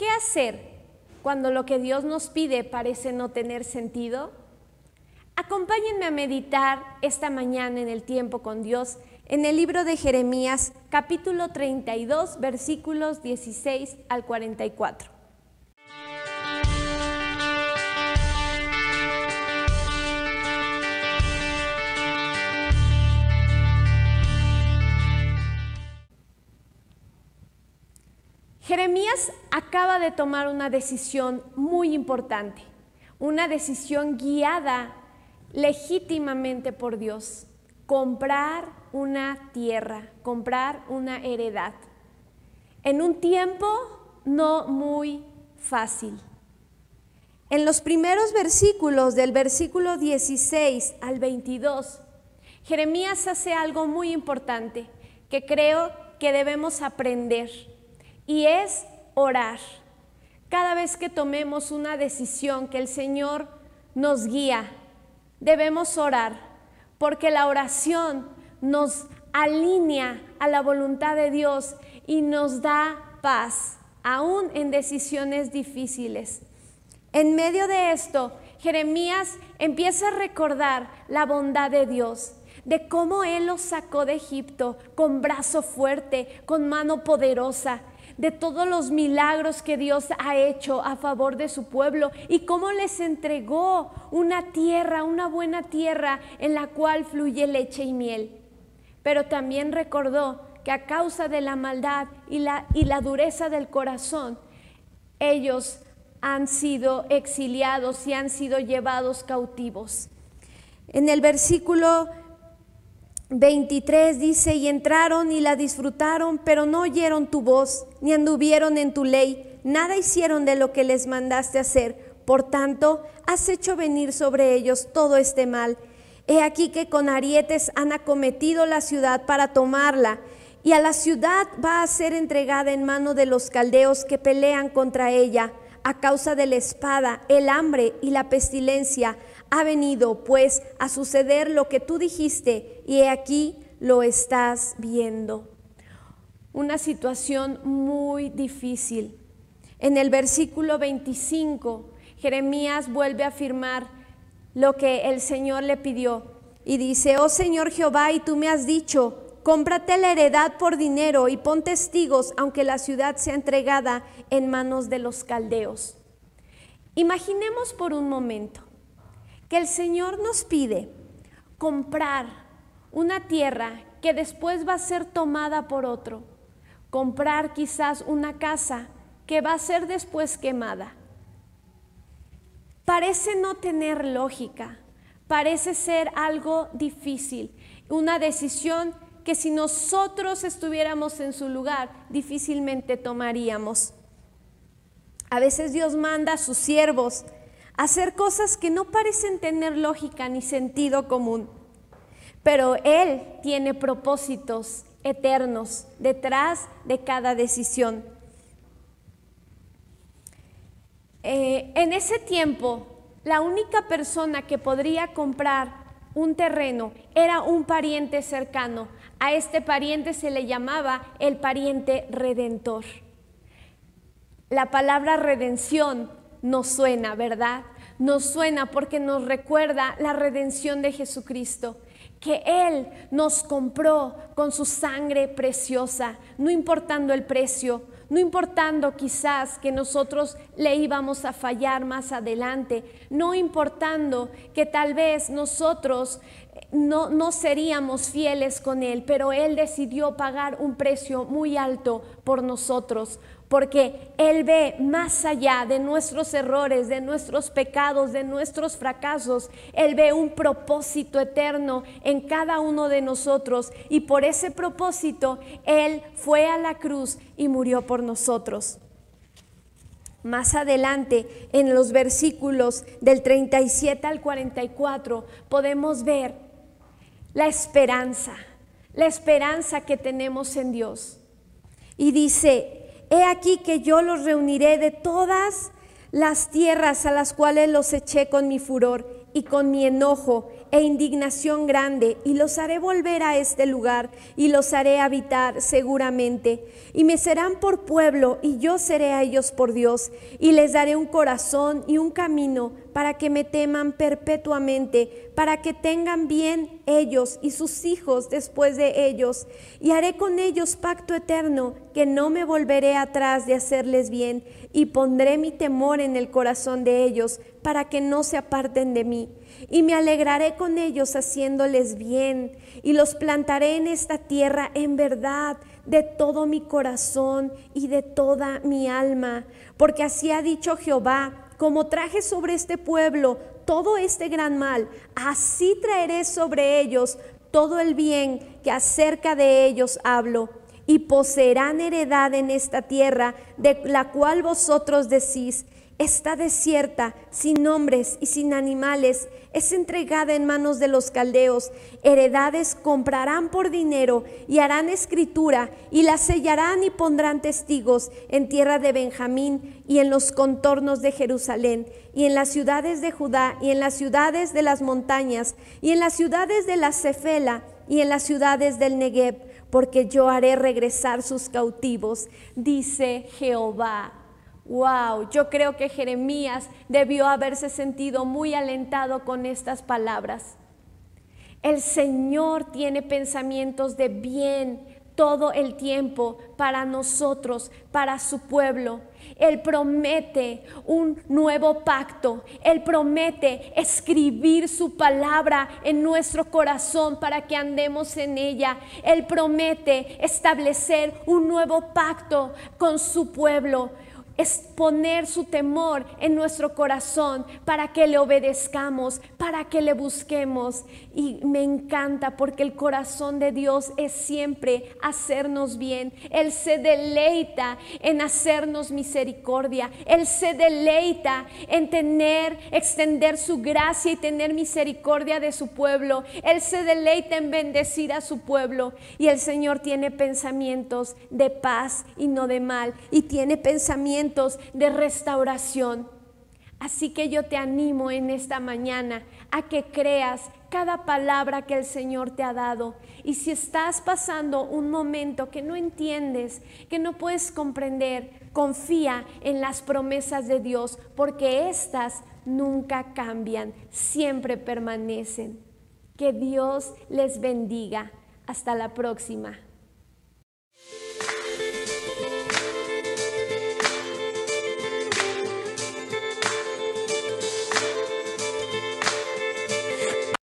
¿Qué hacer cuando lo que Dios nos pide parece no tener sentido? Acompáñenme a meditar esta mañana en el tiempo con Dios en el libro de Jeremías capítulo 32 versículos 16 al 44. Jeremías acaba de tomar una decisión muy importante, una decisión guiada legítimamente por Dios, comprar una tierra, comprar una heredad, en un tiempo no muy fácil. En los primeros versículos, del versículo 16 al 22, Jeremías hace algo muy importante que creo que debemos aprender y es orar. Cada vez que tomemos una decisión que el Señor nos guía, debemos orar, porque la oración nos alinea a la voluntad de Dios y nos da paz, aún en decisiones difíciles. En medio de esto, Jeremías empieza a recordar la bondad de Dios, de cómo Él los sacó de Egipto con brazo fuerte, con mano poderosa, de todos los milagros que Dios ha hecho a favor de su pueblo y cómo les entregó una tierra, una buena tierra en la cual fluye leche y miel. Pero también recordó que a causa de la maldad y la, y la dureza del corazón, ellos han sido exiliados y han sido llevados cautivos. En el versículo 23 dice, y entraron y la disfrutaron, pero no oyeron tu voz, ni anduvieron en tu ley, nada hicieron de lo que les mandaste hacer. Por tanto, has hecho venir sobre ellos todo este mal. He aquí que con arietes han acometido la ciudad para tomarla, y a la ciudad va a ser entregada en mano de los caldeos que pelean contra ella a causa de la espada, el hambre y la pestilencia ha venido pues a suceder lo que tú dijiste y aquí lo estás viendo. Una situación muy difícil. En el versículo 25, Jeremías vuelve a afirmar lo que el Señor le pidió y dice, oh Señor Jehová, y tú me has dicho, cómprate la heredad por dinero y pon testigos, aunque la ciudad sea entregada en manos de los caldeos. Imaginemos por un momento que el Señor nos pide comprar una tierra que después va a ser tomada por otro, comprar quizás una casa que va a ser después quemada. Parece no tener lógica, parece ser algo difícil, una decisión que si nosotros estuviéramos en su lugar difícilmente tomaríamos. A veces Dios manda a sus siervos hacer cosas que no parecen tener lógica ni sentido común. Pero Él tiene propósitos eternos detrás de cada decisión. Eh, en ese tiempo, la única persona que podría comprar un terreno era un pariente cercano. A este pariente se le llamaba el pariente redentor. La palabra redención nos suena, ¿verdad? Nos suena porque nos recuerda la redención de Jesucristo, que Él nos compró con su sangre preciosa, no importando el precio, no importando quizás que nosotros le íbamos a fallar más adelante, no importando que tal vez nosotros no, no seríamos fieles con Él, pero Él decidió pagar un precio muy alto por nosotros, porque Él ve más allá de nuestros errores, de nuestros pecados, de nuestros fracasos. Él ve un propósito eterno en cada uno de nosotros y por ese propósito Él fue a la cruz y murió por nosotros. Más adelante, en los versículos del 37 al 44, podemos ver la esperanza, la esperanza que tenemos en Dios. Y dice, He aquí que yo los reuniré de todas las tierras a las cuales los eché con mi furor y con mi enojo, e indignación grande, y los haré volver a este lugar, y los haré habitar seguramente. Y me serán por pueblo, y yo seré a ellos por Dios, y les daré un corazón y un camino para que me teman perpetuamente, para que tengan bien ellos y sus hijos después de ellos. Y haré con ellos pacto eterno, que no me volveré atrás de hacerles bien, y pondré mi temor en el corazón de ellos, para que no se aparten de mí. Y me alegraré con ellos haciéndoles bien, y los plantaré en esta tierra en verdad de todo mi corazón y de toda mi alma, porque así ha dicho Jehová como traje sobre este pueblo todo este gran mal, así traeré sobre ellos todo el bien que acerca de ellos hablo, y poseerán heredad en esta tierra, de la cual vosotros decís, está desierta, sin hombres y sin animales, es entregada en manos de los caldeos. Heredades comprarán por dinero y harán escritura y la sellarán y pondrán testigos en tierra de Benjamín y en los contornos de Jerusalén y en las ciudades de Judá y en las ciudades de las montañas y en las ciudades de la Cefela y en las ciudades del Negev, porque yo haré regresar sus cautivos, dice Jehová. Wow, yo creo que Jeremías debió haberse sentido muy alentado con estas palabras. El Señor tiene pensamientos de bien todo el tiempo para nosotros, para su pueblo. Él promete un nuevo pacto. Él promete escribir su palabra en nuestro corazón para que andemos en ella. Él promete establecer un nuevo pacto con su pueblo es poner su temor en nuestro corazón para que le obedezcamos, para que le busquemos. Y me encanta porque el corazón de Dios es siempre hacernos bien. Él se deleita en hacernos misericordia. Él se deleita en tener, extender su gracia y tener misericordia de su pueblo. Él se deleita en bendecir a su pueblo. Y el Señor tiene pensamientos de paz y no de mal. Y tiene pensamientos de restauración. Así que yo te animo en esta mañana a que creas cada palabra que el Señor te ha dado. Y si estás pasando un momento que no entiendes, que no puedes comprender, confía en las promesas de Dios, porque éstas nunca cambian, siempre permanecen. Que Dios les bendiga. Hasta la próxima.